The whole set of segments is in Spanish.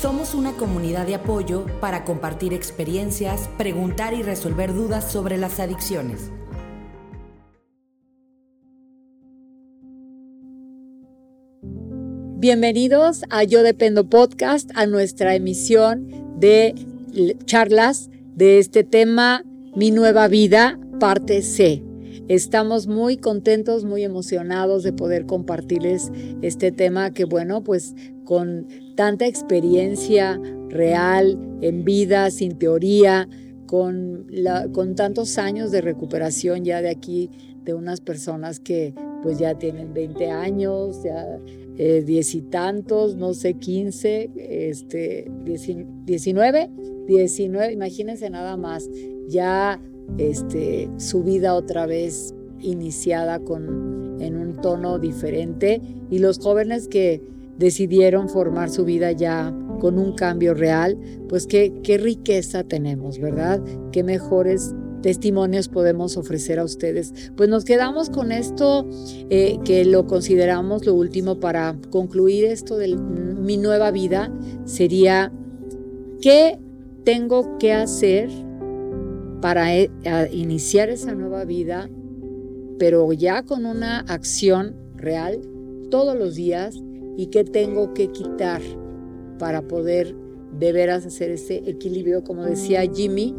Somos una comunidad de apoyo para compartir experiencias, preguntar y resolver dudas sobre las adicciones. Bienvenidos a Yo Dependo Podcast, a nuestra emisión de charlas de este tema, Mi Nueva Vida, parte C. Estamos muy contentos, muy emocionados de poder compartirles este tema que, bueno, pues con tanta experiencia real, en vida, sin teoría, con, con tantos años de recuperación ya de aquí, de unas personas que pues ya tienen 20 años, ya eh, diez y tantos, no sé, 15, este, 19, 19, imagínense nada más, ya este, su vida otra vez iniciada con, en un tono diferente y los jóvenes que decidieron formar su vida ya con un cambio real, pues qué, qué riqueza tenemos, ¿verdad? Qué mejores testimonios podemos ofrecer a ustedes. Pues nos quedamos con esto eh, que lo consideramos lo último para concluir esto de mi nueva vida. Sería, ¿qué tengo que hacer para eh, iniciar esa nueva vida, pero ya con una acción real todos los días y qué tengo que quitar para poder de veras hacer ese equilibrio, como decía Jimmy,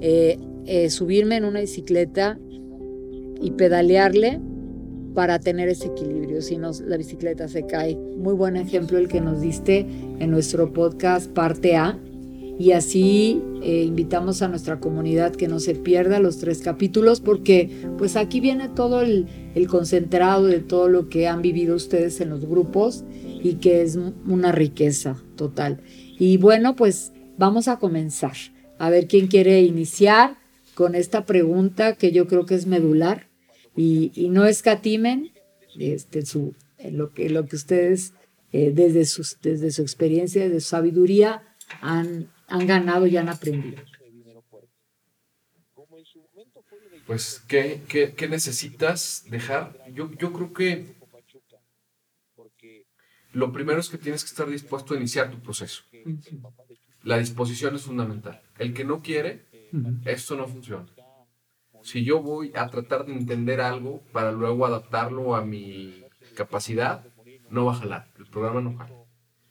eh, eh, subirme en una bicicleta y pedalearle para tener ese equilibrio, si no la bicicleta se cae. Muy buen ejemplo el que nos diste en nuestro podcast parte A. Y así eh, invitamos a nuestra comunidad que no se pierda los tres capítulos porque pues aquí viene todo el, el concentrado de todo lo que han vivido ustedes en los grupos y que es una riqueza total. Y bueno, pues vamos a comenzar. A ver quién quiere iniciar con esta pregunta que yo creo que es medular y, no escatimen este, su, lo, que, lo que ustedes eh, desde, sus, desde su experiencia, desde su sabiduría han, han ganado y han aprendido. Pues, ¿qué, qué, necesitas dejar? Yo, yo creo que lo primero es que tienes que estar dispuesto a iniciar tu proceso. La disposición es fundamental. El que no quiere, esto no funciona. Si yo voy a tratar de entender algo para luego adaptarlo a mi capacidad, no va a jalar. El programa no jala.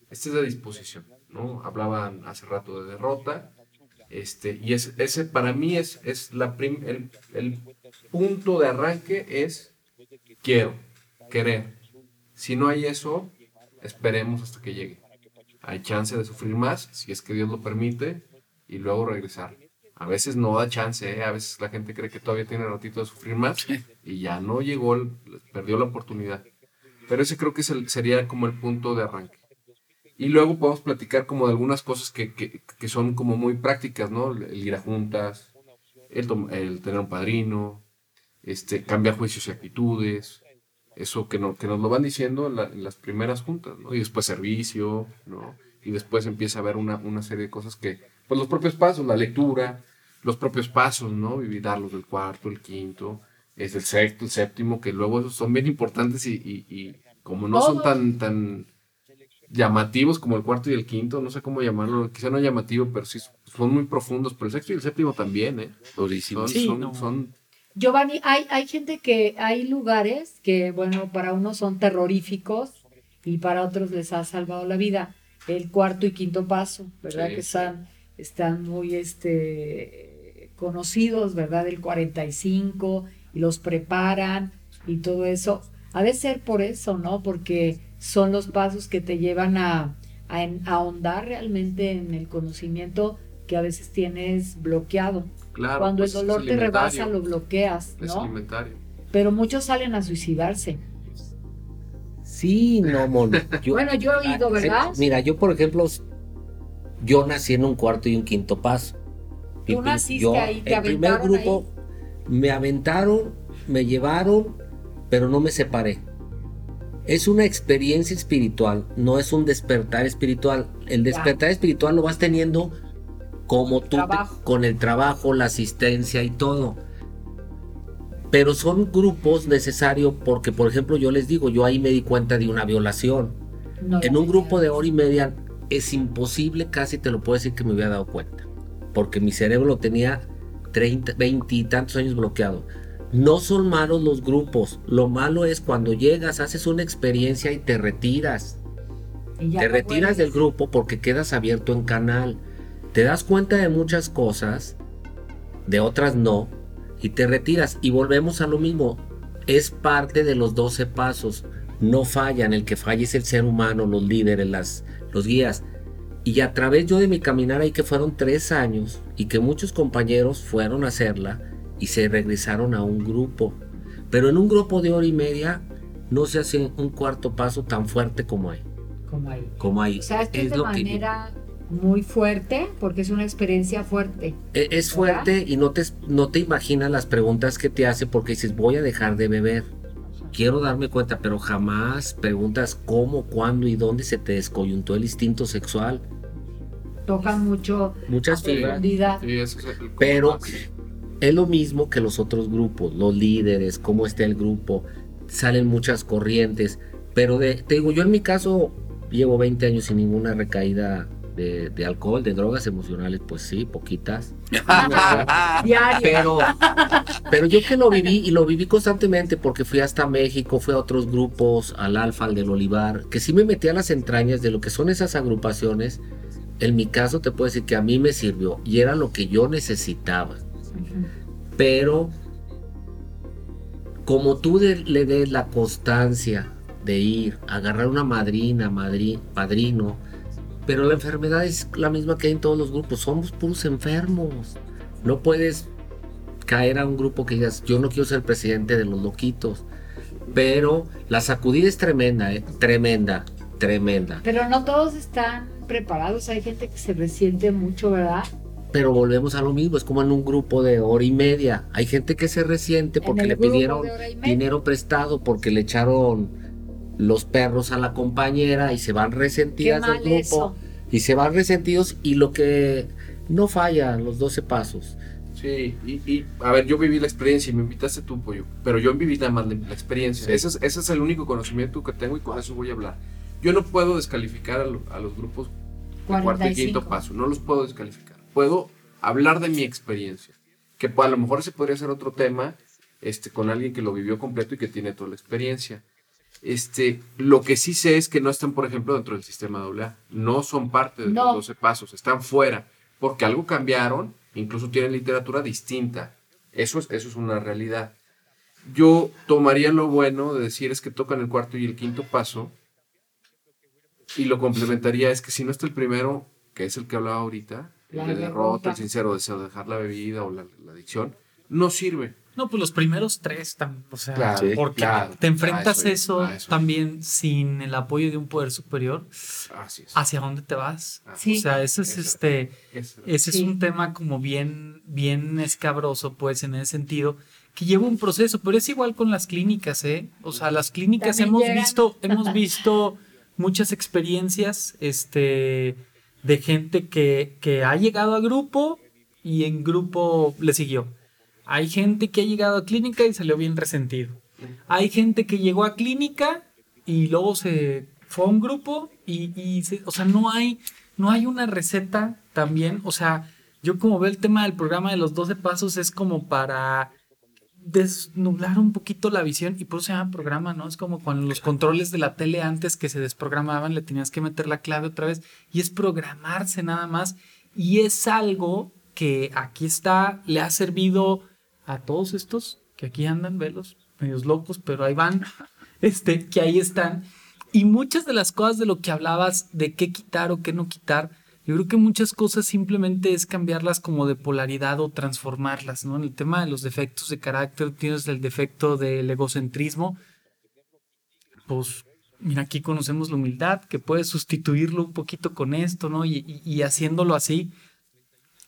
Esta es la disposición, ¿no? Hablaban hace rato de derrota. Este, y es, ese para mí es, es la el, el punto de arranque es quiero, querer. Si no hay eso, esperemos hasta que llegue. Hay chance de sufrir más, si es que Dios lo permite, y luego regresar. A veces no da chance, ¿eh? a veces la gente cree que todavía tiene ratito de sufrir más y ya no llegó, perdió la oportunidad. Pero ese creo que sería como el punto de arranque. Y luego podemos platicar como de algunas cosas que, que, son como muy prácticas, ¿no? El ir a juntas, el, el tener un padrino, este, cambiar juicios y actitudes, eso que, no, que nos lo van diciendo en, las primeras juntas, ¿no? Y después servicio, ¿no? Y después empieza a haber una, una, serie de cosas que, pues los propios pasos, la lectura, los propios pasos, ¿no? Y darlos del cuarto, el quinto, es el sexto, el séptimo, que luego esos son bien importantes y, y, como no son tan, tan llamativos como el cuarto y el quinto, no sé cómo llamarlo, quizá no llamativo, pero sí son muy profundos, pero el sexto y el séptimo también, ¿eh? Son, son, son Giovanni, hay, hay gente que, hay lugares que, bueno, para unos son terroríficos y para otros les ha salvado la vida. El cuarto y quinto paso, ¿verdad? que están, están muy este, conocidos, ¿verdad? El 45 y los preparan y todo eso. Ha de ser por eso, ¿no? Porque son los pasos que te llevan a, a, a ahondar realmente en el conocimiento que a veces tienes bloqueado. Cuando el pues, dolor te rebasa, lo bloqueas, ¿no? Es alimentario. Pero muchos salen a suicidarse. Sí, no, mono. bueno, yo he oído, ¿verdad? Mira, yo, por ejemplo, yo nací en un cuarto y un quinto paso. Tú naciste ahí, te El primer grupo me aventaron, me llevaron, pero no me separé. Es una experiencia espiritual, no es un despertar espiritual. El despertar espiritual lo vas teniendo como tú con el trabajo, la asistencia y todo. Pero son grupos necesarios porque, por ejemplo, yo les digo, yo ahí me di cuenta de una violación. en un grupo de hora y media es imposible, casi te lo puedo decir que me hubiera dado cuenta. Porque mi cerebro lo tenía 30, 20 y tantos años bloqueado. No son malos los grupos. Lo malo es cuando llegas, haces una experiencia y te retiras. te retiras del grupo porque quedas abierto en canal. Te das cuenta de muchas cosas, de otras no, y te retiras. Y volvemos a lo mismo. Es parte de los 12 pasos. No fallan. El que falla es el ser humano, los líderes, las, los guías. Y a través yo de mi caminar ahí que fueron tres años y que muchos compañeros fueron a hacerla y se regresaron a un grupo. Pero en un grupo de hora y media no se hace un cuarto paso tan fuerte como ahí. Como ahí. Como ahí. O sea, esto es, de manera muy fuerte porque es una experiencia fuerte. E, es, fuerte y no te, no te imaginas las preguntas que te hace porque dices voy a dejar de beber. Quiero darme cuenta, pero jamás preguntas cómo, cuándo y dónde se te descoyuntó el instinto sexual tocan mucho muchas fibras pero es lo mismo que los otros grupos los líderes cómo está el grupo salen muchas corrientes pero de, te digo yo en mi caso llevo 20 años sin ninguna recaída de, de, alcohol, de drogas emocionales, pues sí, poquitas. pero, pero yo que lo viví y lo viví constantemente porque fui hasta México, fui a otros grupos, al Alfa, al del Olivar, que sí me metí a las entrañas de lo que son esas agrupaciones en mi caso te puedo decir que a mí me sirvió y era lo que yo necesitaba. Pero como tú le des la constancia de ir, agarrar una madrina, madri, padrino, pero la enfermedad es la misma que hay en todos los grupos, somos puros enfermos. No puedes caer a un grupo que digas, yo no quiero ser presidente de los loquitos. Pero la sacudida es tremenda, ¿eh? tremenda, tremenda. Pero no todos están preparados, hay gente que se resiente mucho, ¿verdad? Pero volvemos a lo mismo, es como en un grupo de hora y media. Hay gente que se resiente porque le pidieron dinero prestado, porque le echaron los perros a la compañera y se van resentidas del grupo. Y se van resentidos y lo que no falla, los 12 pasos. Sí, y, a ver, yo viví la experiencia y me invitaste tú, pollo, pero yo viví nada más la, experiencia. Ese, es, ese es el único conocimiento que tengo y con eso voy a hablar. Yo no puedo descalificar a, los grupos de cuarto y quinto paso, no los puedo descalificar. Puedo hablar de mi experiencia, que a lo mejor se podría hacer otro tema este, con alguien que lo vivió completo y que tiene toda la experiencia. Este, lo que sí sé es que no están, por ejemplo, dentro del sistema AA. No son parte de los 12 pasos, están fuera, porque algo cambiaron, incluso tienen literatura distinta. Eso es, eso es una realidad. Yo tomaría lo bueno de decir es que tocan el cuarto y el quinto paso, y lo complementaría es que si no está el primero, que es el que hablaba ahorita, la de derrota, el sincero deseo de dejar la bebida o la, adicción, no sirve. No, pues los primeros tres, o sea, porque te enfrentas eso, también sin el apoyo de un poder superior. ¿Hacia dónde te vas? O sea, ese es este, ese es un tema como bien, bien escabroso, pues, en ese sentido, que lleva un proceso, pero es igual con las clínicas, ¿eh? O sea, las clínicas hemos visto, hemos visto muchas experiencias este, de gente que, que ha llegado a grupo y en grupo le siguió. Hay gente que ha llegado a clínica y salió bien resentido. Hay gente que llegó a clínica y luego se fue a un grupo y, y o sea, no hay, no hay una receta también. O sea, yo como veo el tema del programa de los 12 pasos es como para desnublar un poquito la visión y por eso se llama programa, ¿no? Es como cuando los controles de la tele antes que se desprogramaban le tenías que meter la clave otra vez y es programarse nada más y es algo que aquí está, le ha servido a todos estos que aquí andan, velos, medios locos, pero ahí van, este, que ahí están. Y muchas de las cosas de lo que hablabas, de qué quitar o qué no quitar, yo creo que muchas cosas simplemente es cambiarlas como de polaridad o transformarlas, ¿no? En el tema de los defectos de carácter, tienes el defecto del egocentrismo. Pues, mira, aquí conocemos la humildad, que puedes sustituirlo un poquito con esto, ¿no? Y, haciéndolo así.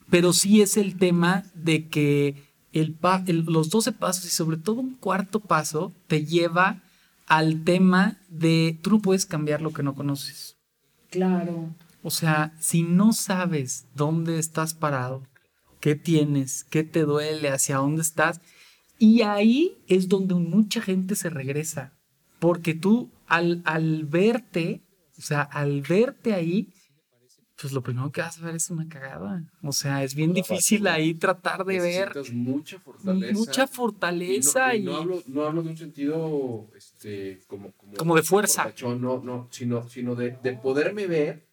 Pero sí es el tema de que el, los 12 pasos y sobre todo un cuarto paso te lleva al tema de tú no puedes cambiar lo que no conoces. Claro. O sea, si no sabes dónde estás parado, qué tienes, qué te duele, hacia dónde estás, y ahí es donde mucha gente se regresa. Porque tú al, al verte, o sea, al verte ahí, pues lo primero que vas a ver es una cagada. O sea, es bien difícil ahí tratar de ver. mucha fortaleza. Mucha fortaleza. Y no, hablo, no hablo, de un sentido este, como, como, de fuerza. no, no, sino, sino de, de, poderme ver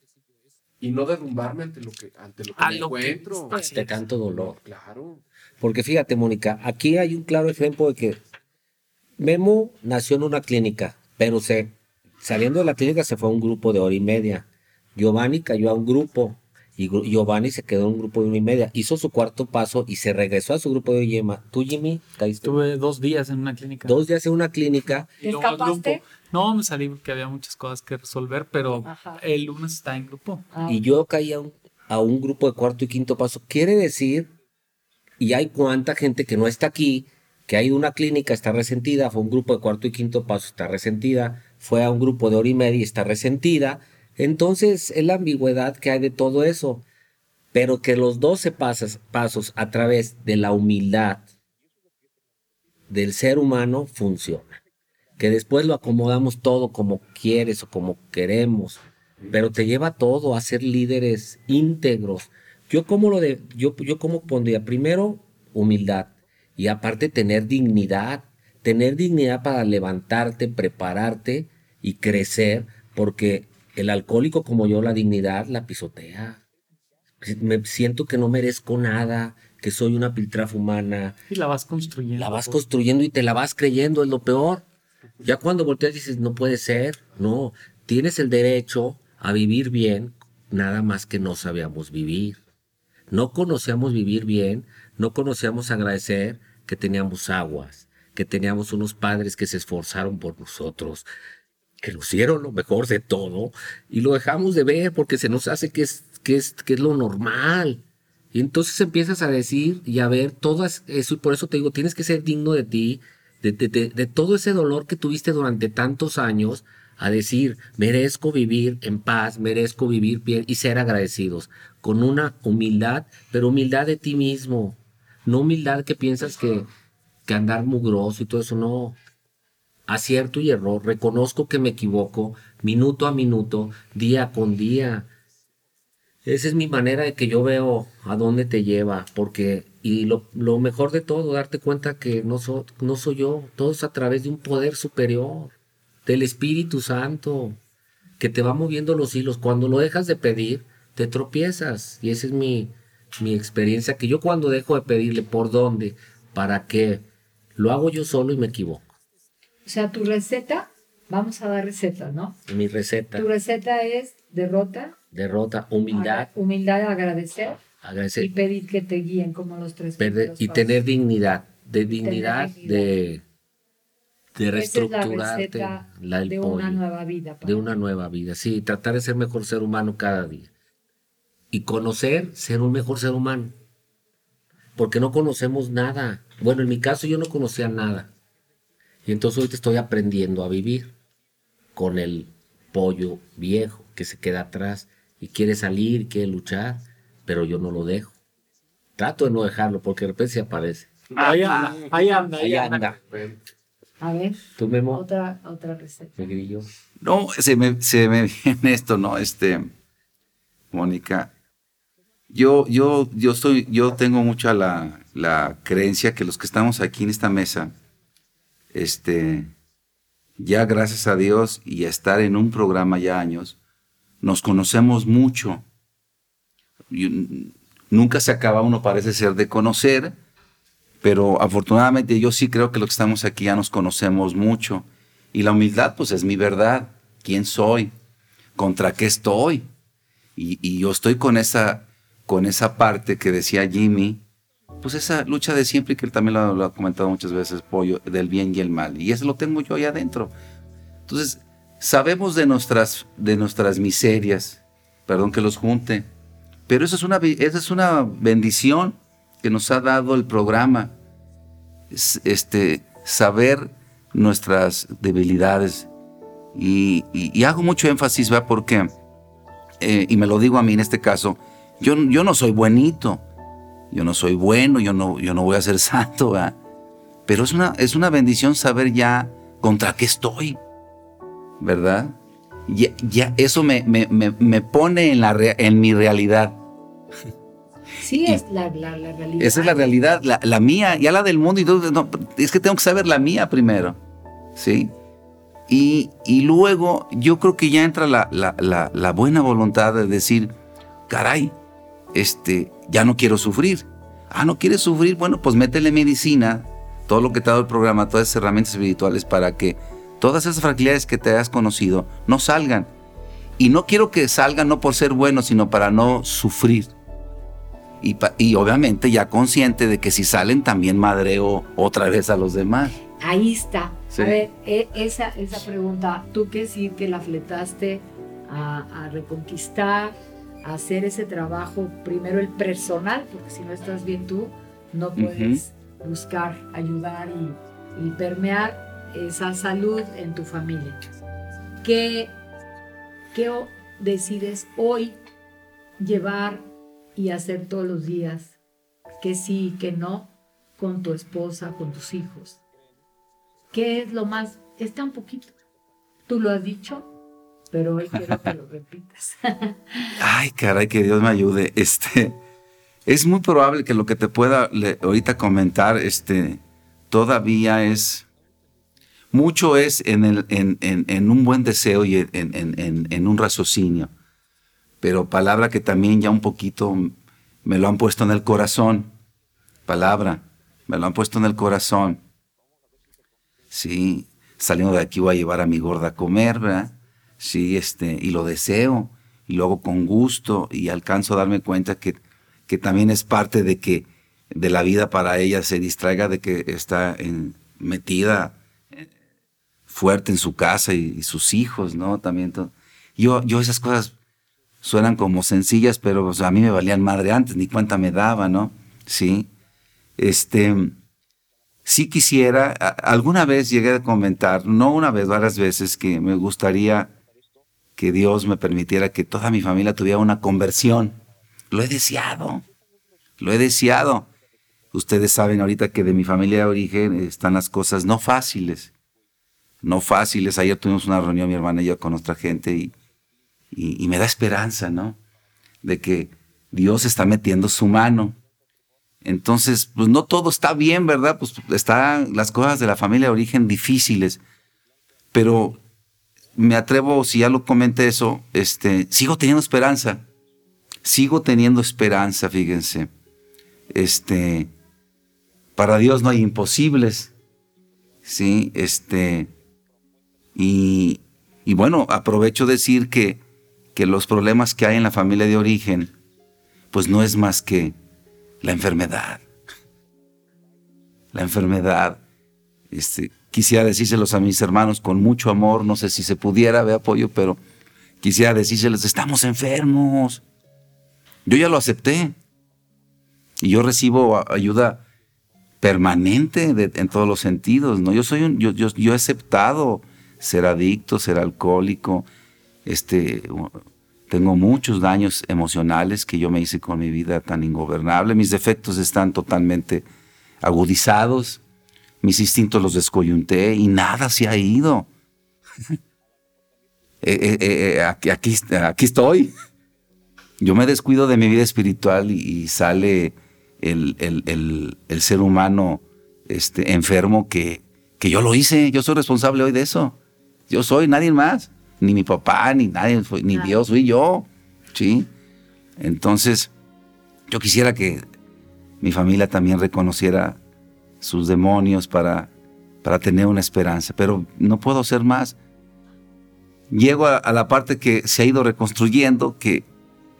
y no derrumbarme ante lo que, ante lo que me encuentro. ante tanto dolor. Claro. Porque fíjate, Mónica, aquí hay un claro ejemplo de que Memo nació en una clínica, pero se, saliendo de la clínica se fue a un grupo de hora y media Giovanni cayó a un grupo y Giovanni se quedó en un grupo de una y media. Hizo su cuarto paso y se regresó a su grupo de Yema. ¿Tú, Jimmy, caíste? Estuve dos días en una clínica. Dos días en una clínica. ¿Te escapaste? No, me salí porque había muchas cosas que resolver, pero el lunes está en grupo. Ah. Y yo caí a un, a un grupo de cuarto y quinto paso. Quiere decir, y hay cuánta gente que no está aquí, que ha ido a una clínica, está resentida, fue un grupo de cuarto y quinto paso, está resentida, fue a un grupo de hora y media y está resentida entonces es la ambigüedad que hay de todo eso, pero que los 12 pasos, pasos a través de la humildad del ser humano funcionan. Que después lo acomodamos todo como quieres o como queremos, pero te lleva todo a ser líderes íntegros. Yo como lo de, yo, yo como pondría primero humildad y aparte tener dignidad, tener dignidad para levantarte, prepararte y crecer, porque el alcohólico como yo, la dignidad la pisotea. Me siento que no merezco nada, que soy una piltrafa humana. Y la vas construyendo. La vas construyendo y te la vas creyendo, es lo peor. Ya cuando volteas dices, no puede ser, no, tienes el derecho a vivir bien, nada más que no sabíamos vivir. No conocíamos vivir bien, no conocíamos agradecer que teníamos aguas, que teníamos unos padres que se esforzaron por nosotros, que nos dieron lo mejor de todo y lo dejamos de ver porque se nos hace que es, que es, que es lo normal. Y entonces empiezas a decir y a ver todo eso, y por eso te digo, tienes que ser digno de ti, de, de, todo ese dolor que tuviste durante tantos años, a decir, merezco vivir en paz, merezco vivir bien y ser agradecidos, con una humildad, pero humildad de ti mismo, no humildad que piensas que, que andar mugroso y todo eso, no, acierto y error, reconozco que me equivoco minuto a minuto, día con día. Esa es mi manera de que yo veo a dónde te lleva, porque, y lo, mejor de todo, darte cuenta que no, soy yo, todo es a través de un poder superior, del Espíritu Santo, que te va moviendo los hilos. Cuando lo dejas de pedir, te tropiezas, y esa es mi, mi experiencia, que yo cuando dejo de pedirle por dónde, para qué, lo hago yo solo y me equivoco. O sea, tu receta, vamos a dar recetas, ¿no? Mi receta. Tu receta es derrota. Derrota, humildad. humildad, agradecer. Agradecer. Y pedir que te guíen como los tres. y tener dignidad. De dignidad, de, de reestructurarte. la, de una nueva vida. De una nueva vida, sí. Tratar de ser mejor ser humano cada día. Y conocer, ser un mejor ser humano. Porque no conocemos nada. Bueno, en mi caso yo no conocía nada y entonces hoy te estoy aprendiendo a vivir con el pollo viejo que se queda atrás y quiere salir, quiere luchar, pero yo no lo dejo. Trato de no dejarlo porque de repente se aparece. Ahí anda, ahí anda, ahí anda. A ver, ¿Tú, Memo? Otra, otra receta. No, se me, se me viene esto, ¿no? Este, Mónica, yo, yo, yo, estoy, yo tengo mucha la, la creencia que los que estamos aquí en esta mesa, este, ya gracias a Dios y estar en un programa ya años, nos conocemos mucho. nunca se acaba uno, parece ser, de conocer, pero afortunadamente yo sí creo que los que estamos aquí ya nos conocemos mucho. Y la humildad, pues es mi verdad. ¿Quién soy? ¿Contra qué estoy? Y, y yo estoy con esa, con esa parte que decía Jimmy, pues esa lucha de siempre que él también lo, ha comentado muchas veces, Pollo, del bien y el mal. Y eso lo tengo yo ahí adentro. Entonces, sabemos de nuestras, de nuestras miserias, perdón que los junte, pero eso es una, esa es una bendición que nos ha dado el programa. Este, saber nuestras debilidades. Y, hago mucho énfasis, ¿va? Porque, eh, y me lo digo a mí en este caso, yo, yo no soy buenito yo no soy bueno, yo no, yo no voy a ser santo, pero es una, es una bendición saber ya contra qué estoy, ¿verdad? ya, eso me, me, pone en, la, en mi realidad. Sí, es la, realidad. Esa es la realidad, la, mía, ya la del mundo. Y todo, no, es que tengo que saber la mía primero. ¿Sí? Y, y luego yo creo que ya entra la, la, buena voluntad de decir, caray, este, ya no quiero sufrir. Ah, no quieres sufrir, bueno, pues métele medicina, todo lo que te ha dado el programa, todas esas herramientas espirituales para que todas esas fragilidades que te has conocido no salgan. Y no quiero que salgan no por ser buenos, sino para no sufrir. Y, y, obviamente ya consciente de que si salen también madreo otra vez a los demás. Ahí está. A ver, e, esa, esa pregunta, tú que sí que la fletaste a, reconquistar, hacer ese trabajo, primero el personal, porque si no estás bien tú, no puedes buscar ayudar y, permear esa salud en tu familia. ¿Qué, ¿Qué decides hoy llevar y hacer todos los días? Que sí, que no, con tu esposa, con tus hijos. ¿Qué es lo más? Está un poquito. Tú lo has dicho, pero hoy quiero que lo repitas. Ay, caray, que Dios me ayude. Este, es muy probable que lo que te pueda ahorita comentar, este, todavía es, mucho es en, el, en, en, un buen deseo y en, un raciocinio, pero palabra que también ya un poquito me lo han puesto en el corazón, palabra, me lo han puesto en el corazón. Sí, saliendo de aquí voy a llevar a mi gorda a comer, ¿verdad? Sí, este, y lo deseo, y luego con gusto, y alcanzo a darme cuenta que, que también es parte de que de la vida para ella se distraiga de que está metida eh, fuerte en su casa y, sus hijos, ¿no? También yo, yo esas cosas suenan como sencillas, pero a mí me valían madre antes, ni cuenta me daba, ¿no? Sí. Este, sí quisiera, alguna vez llegué a comentar, no una vez, varias veces, que me gustaría que Dios me permitiera que toda mi familia tuviera una conversión. Lo he deseado, lo he deseado. Ustedes saben ahorita que de mi familia de origen están las cosas no fáciles, no fáciles. Ayer tuvimos una reunión, mi hermana y yo, con nuestra gente y, y me da esperanza, ¿no? De que Dios está metiendo su mano entonces, pues no todo está bien, ¿verdad? Pues están las cosas de la familia de origen difíciles. Pero me atrevo, si ya lo comenté eso, este, sigo teniendo esperanza. Sigo teniendo esperanza, fíjense. Este, para Dios no hay imposibles. Sí, este, y, y bueno, aprovecho decir que, que los problemas que hay en la familia de origen, pues no es más que la enfermedad. La enfermedad. Este, quisiera decírselos a mis hermanos con mucho amor, no sé si se pudiera, ve apoyo, pero quisiera decírselos, estamos enfermos. Yo ya lo acepté. Y yo recibo ayuda permanente en todos los sentidos. ¿no? Yo, soy un, yo, yo, yo he aceptado ser adicto, ser alcohólico, este, tengo muchos daños emocionales que yo me hice con mi vida tan ingobernable. Mis defectos están totalmente agudizados. Mis instintos los descoyunté y nada se ha ido. Eh, eh, eh, aquí, aquí, estoy. Yo me descuido de mi vida espiritual y, sale el, el, ser humano este, enfermo que, que yo lo hice. Yo soy responsable hoy de eso. Yo soy nadie más ni mi papá, ni nadie, ni Dios, fui yo. ¿sí? Entonces, yo quisiera que mi familia también reconociera sus demonios para, para tener una esperanza, pero no puedo hacer más. Llego a, la parte que se ha ido reconstruyendo, que,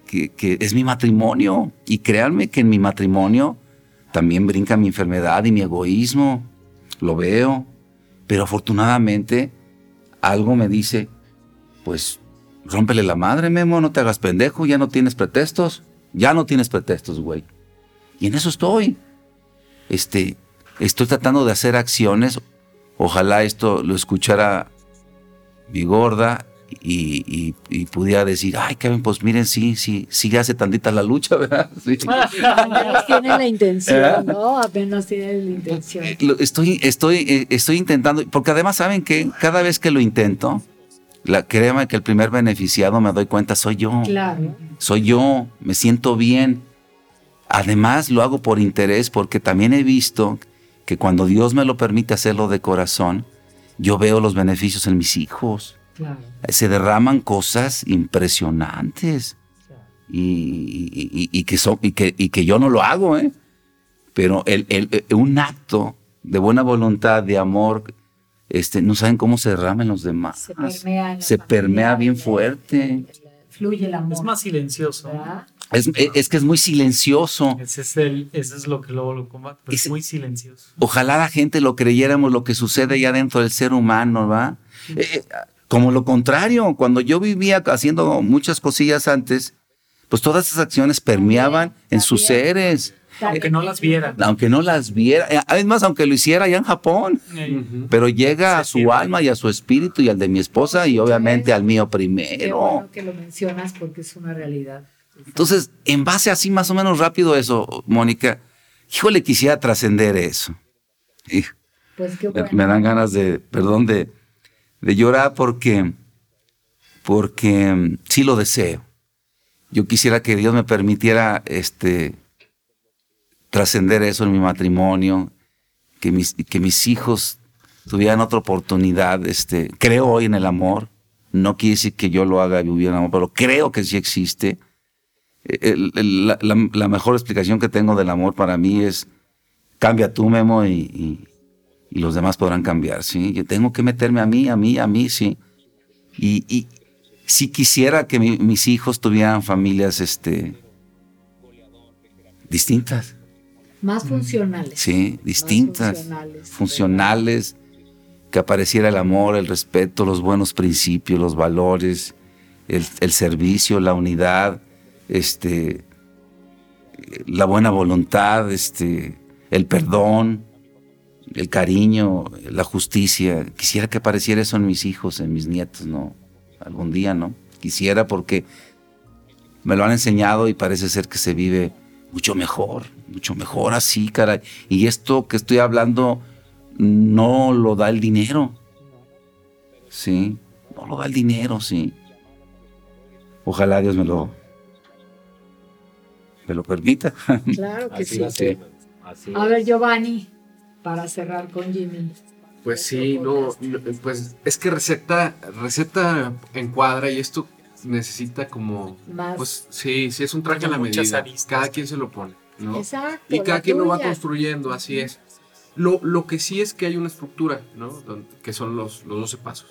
que, es mi matrimonio. Y créanme que en mi matrimonio también brinca mi enfermedad y mi egoísmo. Lo veo. Pero afortunadamente algo me dice, pues rómpele la madre, Memo, no te hagas pendejo, ya no tienes pretextos, ya no tienes pretextos, güey. Y en eso estoy. Este, estoy tratando de hacer acciones. Ojalá esto lo escuchara mi gorda y, pudiera decir, ay, Kevin, pues miren, sí, sí, sí hace tantita la lucha, ¿verdad? Sí. Apenas tiene la intención, ¿Eh? ¿no? Apenas tiene la intención. Estoy, estoy, eh, estoy intentando, porque además saben que cada vez que lo intento, La, créeme que el primer beneficiado me doy cuenta soy yo. Claro. Soy yo, me siento bien. Además lo hago por interés porque también he visto que cuando Dios me lo permite hacerlo de corazón, yo veo los beneficios en mis hijos. Claro. Se derraman cosas impresionantes. Y, que son, y, que, y que yo no lo hago, ¿eh? Pero el, el, un acto de buena voluntad, de amor, este, no saben cómo se derrama en los demás. Se permea, se permea bien fuerte. Fluye el amor. Es más silencioso. Es, es, que es muy silencioso. Ese es, el, ese es lo que luego lo combate, es, muy silencioso. Ojalá la gente lo creyéramos lo que sucede ya dentro del ser humano, ¿va? Eh, eh, como lo contrario, cuando yo vivía haciendo muchas cosillas antes, pues todas esas acciones permeaban en sus seres. Aunque no las viera. Aunque no las viera. Además, aunque lo hiciera allá en Japón. Pero llega a su alma y a su espíritu y al de mi esposa y obviamente al mío primero. Qué bueno que lo mencionas porque es una realidad. Entonces, en base así más o menos rápido eso, Mónica, híjole, quisiera trascender eso. Pues qué bueno. me, dan ganas de, perdón, de, de llorar porque, porque mm, sí lo deseo. Yo quisiera que Dios me permitiera este, trascender eso en mi matrimonio, que mis, que mis hijos tuvieran otra oportunidad. Este, creo hoy en el amor. No quiere decir que yo lo haga vivir en amor, pero creo que sí existe. La, mejor explicación que tengo del amor para mí es cambia tú, Memo, y, los demás podrán cambiar, ¿sí? Yo tengo que meterme a mí, a mí, a mí, sí. Y, si quisiera que mis hijos tuvieran familias este, distintas. Más funcionales. Sí, distintas. Funcionales. Que apareciera el amor, el respeto, los buenos principios, los valores, el, servicio, la unidad, este, la buena voluntad, este, el perdón, el cariño, la justicia. Quisiera que apareciera eso en mis hijos, en mis nietos, ¿no? Algún día, ¿no? Quisiera porque me lo han enseñado y parece ser que se vive mucho mejor, mucho mejor así, caray. Y esto que estoy hablando no lo da el dinero. Sí, no lo da el dinero, sí. Ojalá Dios me lo, me lo permita. Claro que sí. A ver, Giovanni, para cerrar con Jimmy. Pues sí, no, pues es que receta, receta encuadra y esto necesita como... Más. Pues sí, sí es un traje a la medida. Cada quien se lo pone, ¿no? Exacto. Y cada quien lo va construyendo, así es. Lo, lo, que sí es que hay una estructura, ¿no? Que son los, los 12 pasos.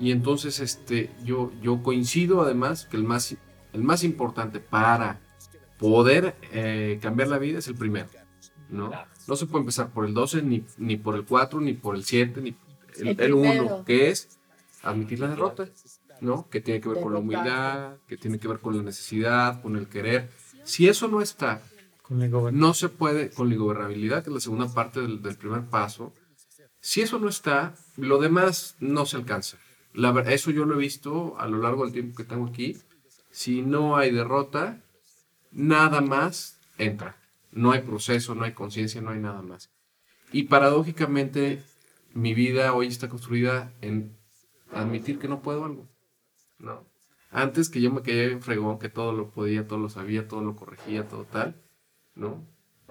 Y entonces este, yo, yo coincido además que el más, el más importante para poder eh, cambiar la vida es el primero, ¿no? No se puede empezar por el 12, ni, ni por el 4, ni por el 7, ni el, el 1, que es admitir la derrota. ¿no? Que tiene que ver con la humildad, que tiene que ver con la necesidad, con el querer. Si eso no está, no se puede, con la ingobernabilidad, que es la segunda parte del, primer paso, si eso no está, lo demás no se alcanza. La, eso yo lo he visto a lo largo del tiempo que tengo aquí. Si no hay derrota, nada más entra. No hay proceso, no hay conciencia, no hay nada más. Y paradójicamente, mi vida hoy está construida en admitir que no puedo algo. ¿no? Antes que yo me quedé en fregón, que todo lo podía, todo lo sabía, todo lo corregía, todo tal, ¿no?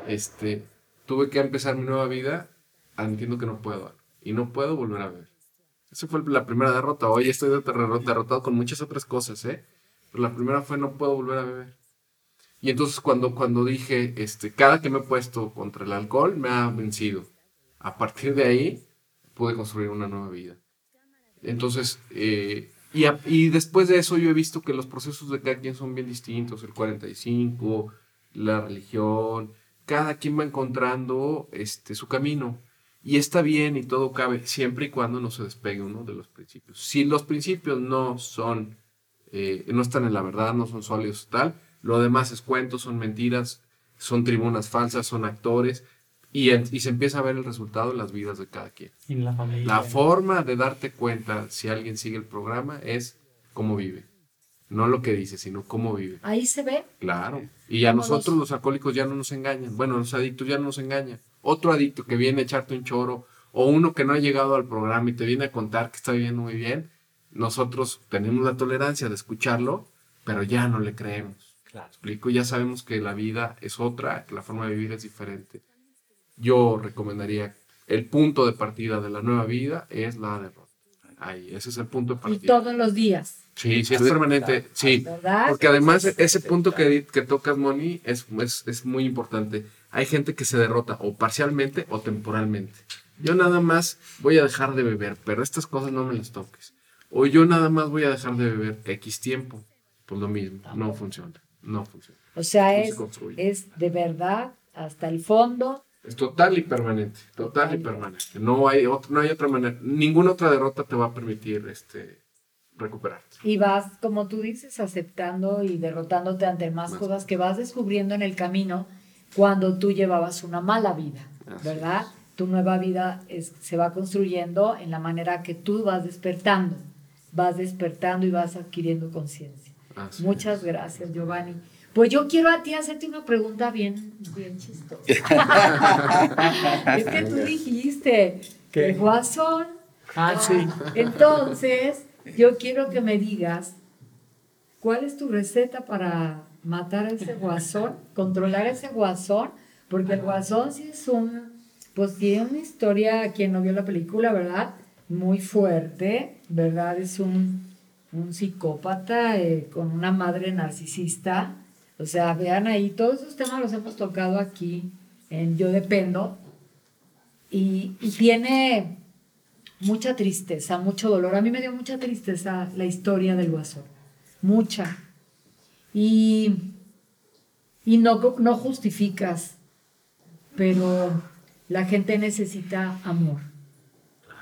Este, tuve que empezar mi nueva vida admitiendo que no puedo y no puedo volver a ver. Esa fue la primera derrota. Hoy estoy derrotado con muchas otras cosas, ¿eh? Pero la primera fue no puedo volver a beber. Y entonces cuando, cuando dije, este, cada que me he puesto contra el alcohol me ha vencido. A partir de ahí pude construir una nueva vida. Entonces, eh, y, después de eso yo he visto que los procesos de cada quien son bien distintos, el 45, la religión, cada quien va encontrando este, su camino. Y está bien y todo cabe, siempre y cuando no se despegue uno de los principios. Si los principios no son, eh, no están en la verdad, no son sólidos tal, lo demás es cuentos, son mentiras, son tribunas falsas, son actores, y, se empieza a ver el resultado en las vidas de cada quien. la forma de darte cuenta si alguien sigue el programa es cómo vive. No lo que dice, sino cómo vive. Ahí se ve. Claro. Y a nosotros los... alcohólicos ya no nos engañan. Bueno, los adictos ya no nos engañan. Otro adicto que viene a echarte un choro o uno que no ha llegado al programa y te viene a contar que está viviendo muy bien, nosotros tenemos la tolerancia de escucharlo, pero ya no le creemos. Claro. Explico, ya sabemos que la vida es otra, que la forma de vivir es diferente. Yo recomendaría el punto de partida de la nueva vida es la derrota. Ahí, ese es el punto de partida. Y todos los días. Sí, sí, es permanente. Sí, porque además ese punto que, que tocas, Moni, es, es, es muy importante. Hay gente que se derrota o parcialmente o temporalmente. Yo nada más voy a dejar de beber, pero estas cosas no me las toques. O yo nada más voy a dejar de beber X tiempo. Pues lo mismo, no funciona. No funciona. O sea, es, es de verdad hasta el fondo es total y permanente, total y permanente. No hay, no hay otra manera, ninguna otra derrota te va a permitir este, recuperarte. Y vas, como tú dices, aceptando y derrotándote ante más, cosas que vas descubriendo en el camino cuando tú llevabas una mala vida, ¿verdad? Tu nueva vida es, se va construyendo en la manera que tú vas despertando, vas despertando y vas adquiriendo conciencia. Muchas gracias, Giovanni. Pues yo quiero a ti hacerte una pregunta bien, bien chistosa. es que tú dijiste que el guasón. Ah, sí. Entonces, yo quiero que me digas cuál es tu receta para matar a ese guasón, controlar a ese guasón, porque el guasón sí es un, pues tiene una historia, quien no vio la película, ¿verdad? Muy fuerte, ¿verdad? Es un, un psicópata eh, con una madre narcisista o sea, vean ahí, todos esos temas los hemos tocado aquí en Yo Dependo y, tiene mucha tristeza, mucho dolor. A mí me dio mucha tristeza la historia del guasón, mucha. Y, y no, no justificas, pero la gente necesita amor.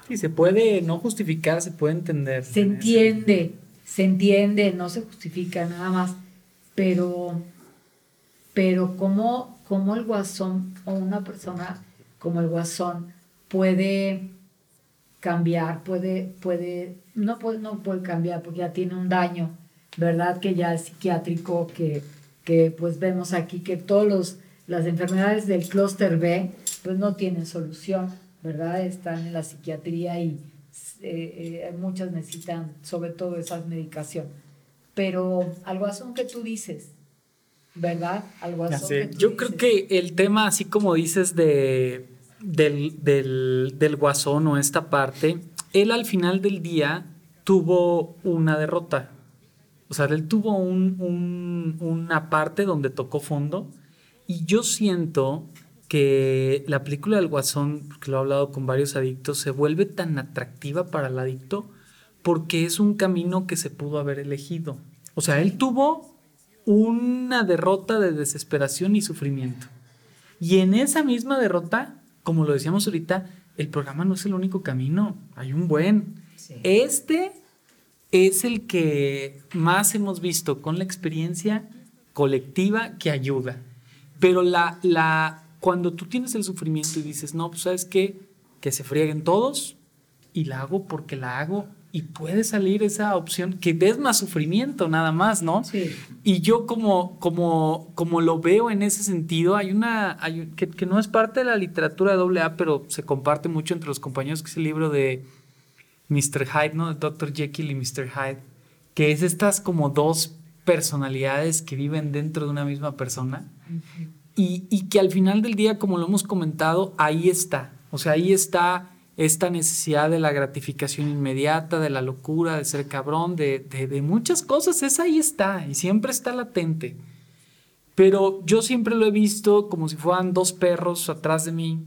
Sí, se puede no justificar, se puede entender. Se entiende, se entiende, no se justifica nada más pero, pero ¿cómo, cómo el guasón o una persona como el guasón puede cambiar, puede, puede, no puede, no puede cambiar porque ya tiene un daño, ¿verdad? Que ya es psiquiátrico, que, que pues vemos aquí que todas las enfermedades del clúster B pues no tienen solución, ¿verdad? Están en la psiquiatría y eh, eh, muchas necesitan sobre todo esa medicación pero algo así que tú dices, ¿verdad? Algo así. Yo creo que el tema, así como dices, de, del, del, guasón o esta parte, él al final del día tuvo una derrota. O sea, él tuvo un, una parte donde tocó fondo y yo siento que la película del Guasón, que lo he hablado con varios adictos, se vuelve tan atractiva para el adicto porque es un camino que se pudo haber elegido. O sea, él tuvo una derrota de desesperación y sufrimiento. Y en esa misma derrota, como lo decíamos ahorita, el programa no es el único camino, hay un buen. Este es el que más hemos visto con la experiencia colectiva que ayuda. Pero la, la, cuando tú tienes el sufrimiento y dices, no, pues sabes qué, que se frieguen todos y la hago porque la hago y puede salir esa opción que es más sufrimiento nada más, ¿no? Sí. Y yo como, como, como lo veo en ese sentido, hay una, hay, que, que, no es parte de la literatura de AA, pero se comparte mucho entre los compañeros, que es el libro de Mr. Hyde, ¿no? De Dr. Jekyll y Mr. Hyde, que es estas como dos personalidades que viven dentro de una misma persona y, y que al final del día, como lo hemos comentado, ahí está, o sea, ahí está esta necesidad de la gratificación inmediata, de la locura, de ser cabrón, de, de, muchas cosas, esa ahí está y siempre está latente. Pero yo siempre lo he visto como si fueran dos perros atrás de mí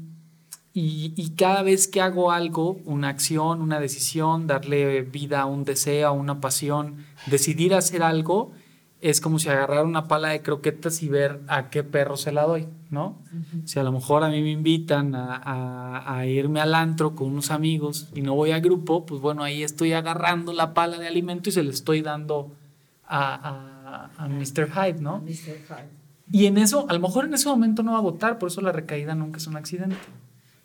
y, y, cada vez que hago algo, una acción, una decisión, darle vida a un deseo, a una pasión, decidir hacer algo, es como si agarrar una pala de croquetas y ver a qué perro se la doy, ¿no? Si a lo mejor a mí me invitan a, irme al antro con unos amigos y no voy al grupo, pues bueno, ahí estoy agarrando la pala de alimento y se le estoy dando a, a, Mr. Hyde, ¿no? Mr. Hyde. Y en eso, a lo mejor en ese momento no va a votar, por eso la recaída nunca es un accidente.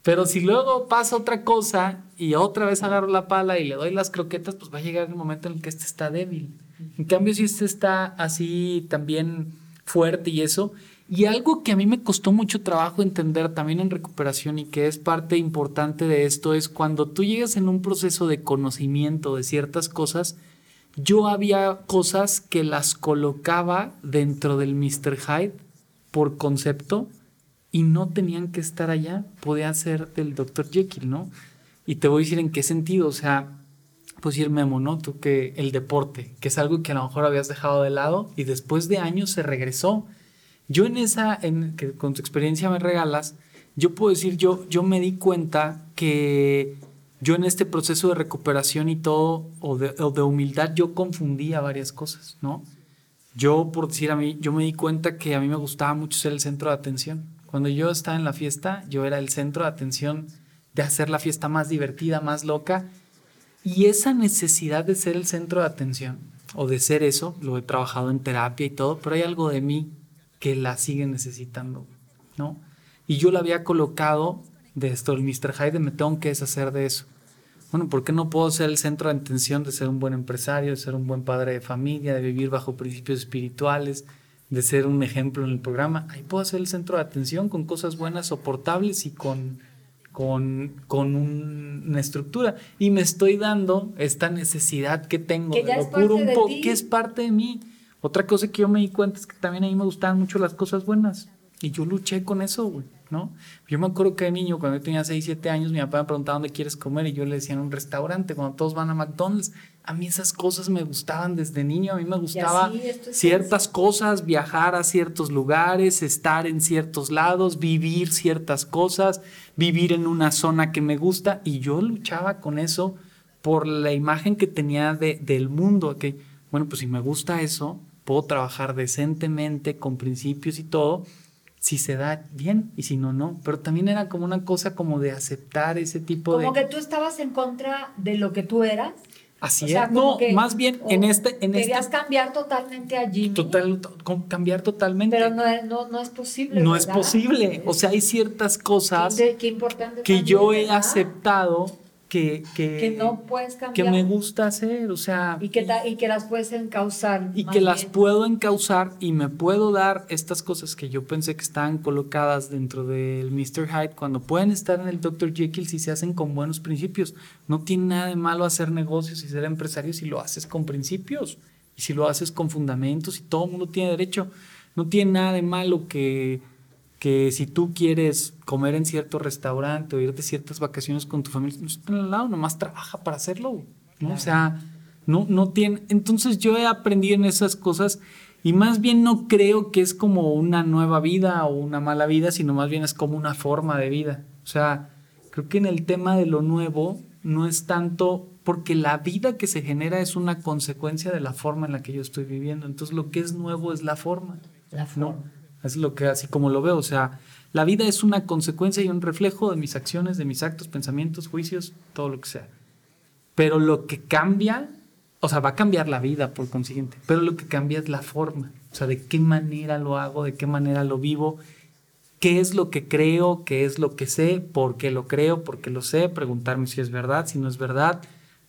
Pero si luego pasa otra cosa y otra vez agarro la pala y le doy las croquetas, pues va a llegar el momento en el que este está débil. En cambio, si este está así también fuerte y eso, Y algo que a mí me costó mucho trabajo entender también en recuperación y que es parte importante de esto es cuando tú llegas en un proceso de conocimiento de ciertas cosas, yo había cosas que las colocaba dentro del Mr. Hyde por concepto y no tenían que estar allá, podían ser del Dr. Jekyll, ¿no? Y te voy a decir en qué sentido, o sea, pues ir Memo, ¿no? Tú que el deporte, que es algo que a lo mejor habías dejado de lado y después de años se regresó. Yo en esa, en, que con tu experiencia me regalas, yo puedo decir, yo, yo me di cuenta que yo en este proceso de recuperación y todo, o de, o de humildad, yo confundía varias cosas, ¿no? Yo, por decir a mí, yo me di cuenta que a mí me gustaba mucho ser el centro de atención. Cuando yo estaba en la fiesta, yo era el centro de atención de hacer la fiesta más divertida, más loca. Y esa necesidad de ser el centro de atención o de ser eso, lo he trabajado en terapia y todo, pero hay algo de mí que la sigue necesitando, ¿no? Y yo la había colocado de esto, el Mr. Hyde, me tengo que deshacer de eso. Bueno, ¿por qué no puedo ser el centro de atención de ser un buen empresario, de ser un buen padre de familia, de vivir bajo principios espirituales, de ser un ejemplo en el programa? Ahí puedo ser el centro de atención con cosas buenas, soportables y con con, con una estructura. Y me estoy dando esta necesidad que tengo que de lo puro un poco, que es parte de mí. Otra cosa que yo me di cuenta es que también a mí me gustaban mucho las cosas buenas. Y yo luché con eso, güey, ¿no? Yo me acuerdo que de niño, cuando yo tenía 6, 7 años, mi papá me preguntaba dónde quieres comer y yo le decía en un restaurante, cuando todos van a McDonald's. A mí esas cosas me gustaban desde niño, a mí me gustaba ciertas cosas, viajar a ciertos lugares, estar en ciertos lados, vivir ciertas cosas, vivir en una zona que me gusta y yo luchaba con eso por la imagen que tenía de, del mundo, que bueno, pues si me gusta eso, puedo trabajar decentemente, con principios y todo, si se da bien y si no, no. Pero también era como una cosa como de aceptar ese tipo de... Como que tú estabas en contra de lo que tú eras. Así es. No, más bien en este... En querías este, cambiar totalmente a Jimmy. Total, cambiar totalmente. Pero no, no, no es posible. No es posible. O sea, hay ciertas cosas que yo he aceptado que, que, no puedes cambiar. Que me gusta hacer, o sea... Y que, y que las puedes encauzar. Y que las puedo encauzar y me puedo dar estas cosas que yo pensé que estaban colocadas dentro del Mr. Hyde cuando pueden estar en el Dr. Jekyll si se hacen con buenos principios. No tiene nada de malo hacer negocios y ser empresario si lo haces con principios y si lo haces con fundamentos y todo el mundo tiene derecho. No tiene nada de malo que que si tú quieres comer en cierto restaurante o ir de ciertas vacaciones con tu familia, no está al lado, nomás trabaja para hacerlo. ¿no? O sea, no, no tiene. Entonces yo he aprendido en esas cosas y más bien no creo que es como una nueva vida o una mala vida, sino más bien es como una forma de vida. O sea, creo que en el tema de lo nuevo no es tanto porque la vida que se genera es una consecuencia de la forma en la que yo estoy viviendo. Entonces lo que es nuevo es la forma. La forma. Es lo que así como lo veo, o sea, la vida es una consecuencia y un reflejo de mis acciones, de mis actos, pensamientos, juicios, todo lo que sea. Pero lo que cambia, o sea, va a cambiar la vida por consiguiente, pero lo que cambia es la forma, o sea, de qué manera lo hago, de qué manera lo vivo, qué es lo que creo, qué es lo que sé, por qué lo creo, por qué lo sé, preguntarme si es verdad, si no es verdad,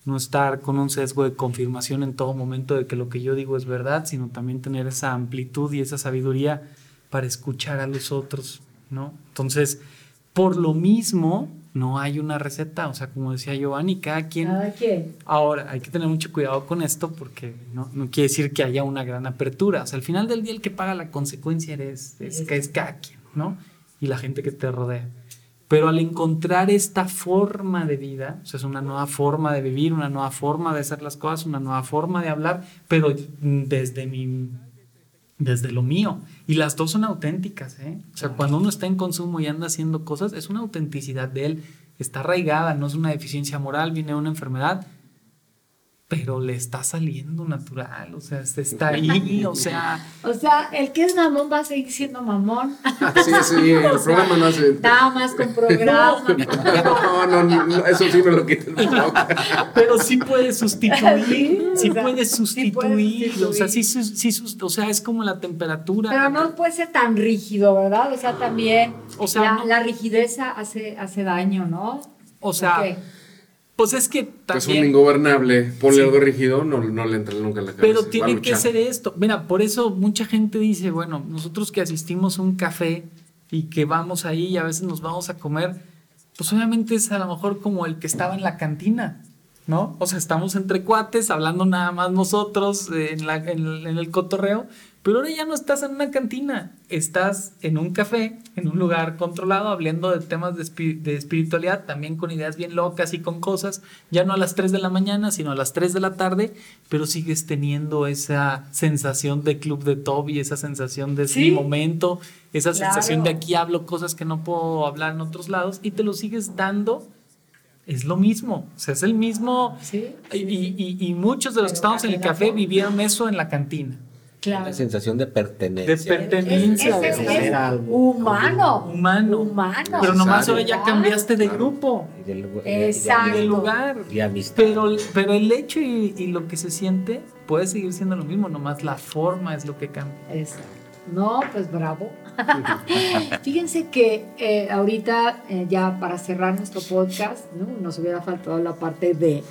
no estar con un sesgo de confirmación en todo momento de que lo que yo digo es verdad, sino también tener esa amplitud y esa sabiduría para escuchar a los otros, ¿no? Entonces, por lo mismo, no hay una receta, o sea, como decía Giovanni, cada quien... Cada quien. Ahora, hay que tener mucho cuidado con esto porque no, no quiere decir que haya una gran apertura, o sea, al final del día el que paga la consecuencia eres, es, que es cada quien, ¿no? Y la gente que te rodea. Pero al encontrar esta forma de vida, o sea, es una nueva forma de vivir, una nueva forma de hacer las cosas, una nueva forma de hablar, pero desde mi desde lo mío. Y las dos son auténticas, ¿eh? O sea, cuando uno está en consumo y anda haciendo cosas, es una autenticidad de él. Está arraigada, no es una deficiencia moral, viene una enfermedad, pero le está saliendo natural, o sea, está ahí, o sea... O sea, el que es mamón va a seguir siendo mamón. Sí, sí, el programa no hace... Nada más con programa. No, no, no, eso sí me lo quita. Pero sí puede sustituir, sí, puede sustituir, o sea, sí, sí, o sea, es como la temperatura. Pero no puede ser tan rígido, ¿verdad? O sea, también o sea, la, rigidez hace, hace daño, ¿no? O sea... Pues es que también... Es un ingobernable, ponle algo rígido, no, no, le entra nunca en la cabeza. Pero tiene que ser esto. Mira, por eso mucha gente dice, bueno, nosotros que asistimos a un café y que vamos ahí y a veces nos vamos a comer, pues obviamente es a lo mejor como el que estaba en la cantina. ¿no? O sea, estamos entre cuates, hablando nada más nosotros en, la, en, el cotorreo, pero ahora ya no estás en una cantina, estás en un café, en un lugar controlado, hablando de temas de, de, espiritualidad, también con ideas bien locas y con cosas, ya no a las 3 de la mañana, sino a las 3 de la tarde, pero sigues teniendo esa sensación de club de Toby, esa sensación de ¿Sí? momento, esa sensación de aquí hablo cosas que no puedo hablar en otros lados, y te lo sigues dando es lo mismo, o sea, es el mismo. ¿Sí? Y, muchos de los que estamos en el café vivieron eso en la cantina. Claro. La sensación de pertenencia. De pertenencia. Es, humano. Humano. Humano. Pero nomás ahora ya cambiaste de grupo. Y Exacto. Y de lugar. Y amistad. Pero, pero el hecho y, y, lo que se siente puede seguir siendo lo mismo, nomás la forma es lo que cambia. Exacto. No, pues bravo. Fíjense que eh, ahorita, eh, ya para cerrar nuestro podcast, ¿no? nos hubiera faltado la parte de.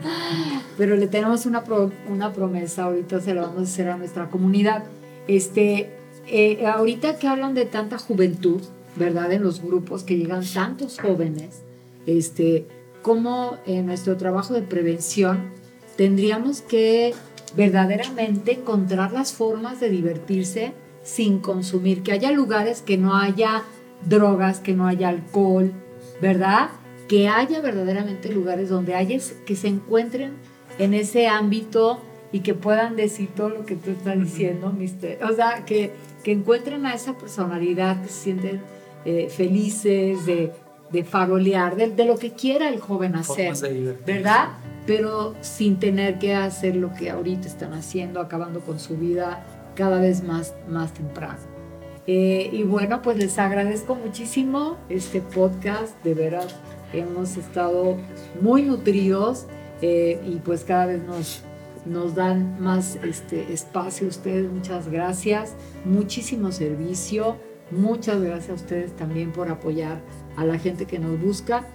Pero le tenemos una, una promesa, ahorita se la vamos a hacer a nuestra comunidad. Este, eh, ahorita que hablan de tanta juventud, ¿verdad? En los grupos que llegan tantos jóvenes, este, como en nuestro trabajo de prevención tendríamos que verdaderamente encontrar las formas de divertirse sin consumir, que haya lugares que no haya drogas, que no haya alcohol, ¿verdad? Que haya verdaderamente lugares donde haya, que se encuentren en ese ámbito y que puedan decir todo lo que tú estás diciendo, mister. O sea, que, que encuentren a esa personalidad, que se sienten eh, felices de, de farolear, de, de, lo que quiera el joven hacer, ¿verdad? Pero sin tener que hacer lo que ahorita están haciendo, acabando con su vida cada vez más, más temprano. Eh, y bueno, pues les agradezco muchísimo este podcast, de veras hemos estado muy nutridos eh, y pues cada vez nos, nos dan más este, espacio ustedes, muchas gracias, muchísimo servicio, muchas gracias a ustedes también por apoyar a la gente que nos busca.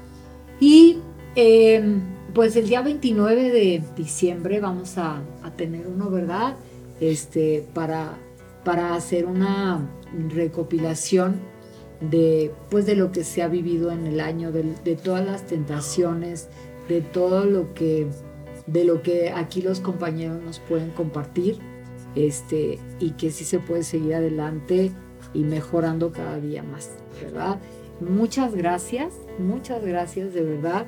Y em, pues el día 29 de diciembre vamos a, tener uno, ¿verdad? este, para, para hacer una recopilación de, pues, de lo que se ha vivido en el año, de, todas las tentaciones, de todo lo que, de lo que aquí los compañeros nos pueden compartir este, y que sí se puede seguir adelante y mejorando cada día más, ¿verdad? Muchas gracias, muchas gracias de verdad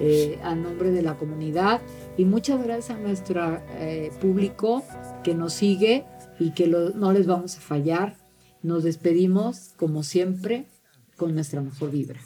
eh, a nombre de la comunidad y muchas gracias a nuestro eh, público que nos sigue y que no les vamos a fallar. Nos despedimos, como siempre, con nuestra mejor vibra.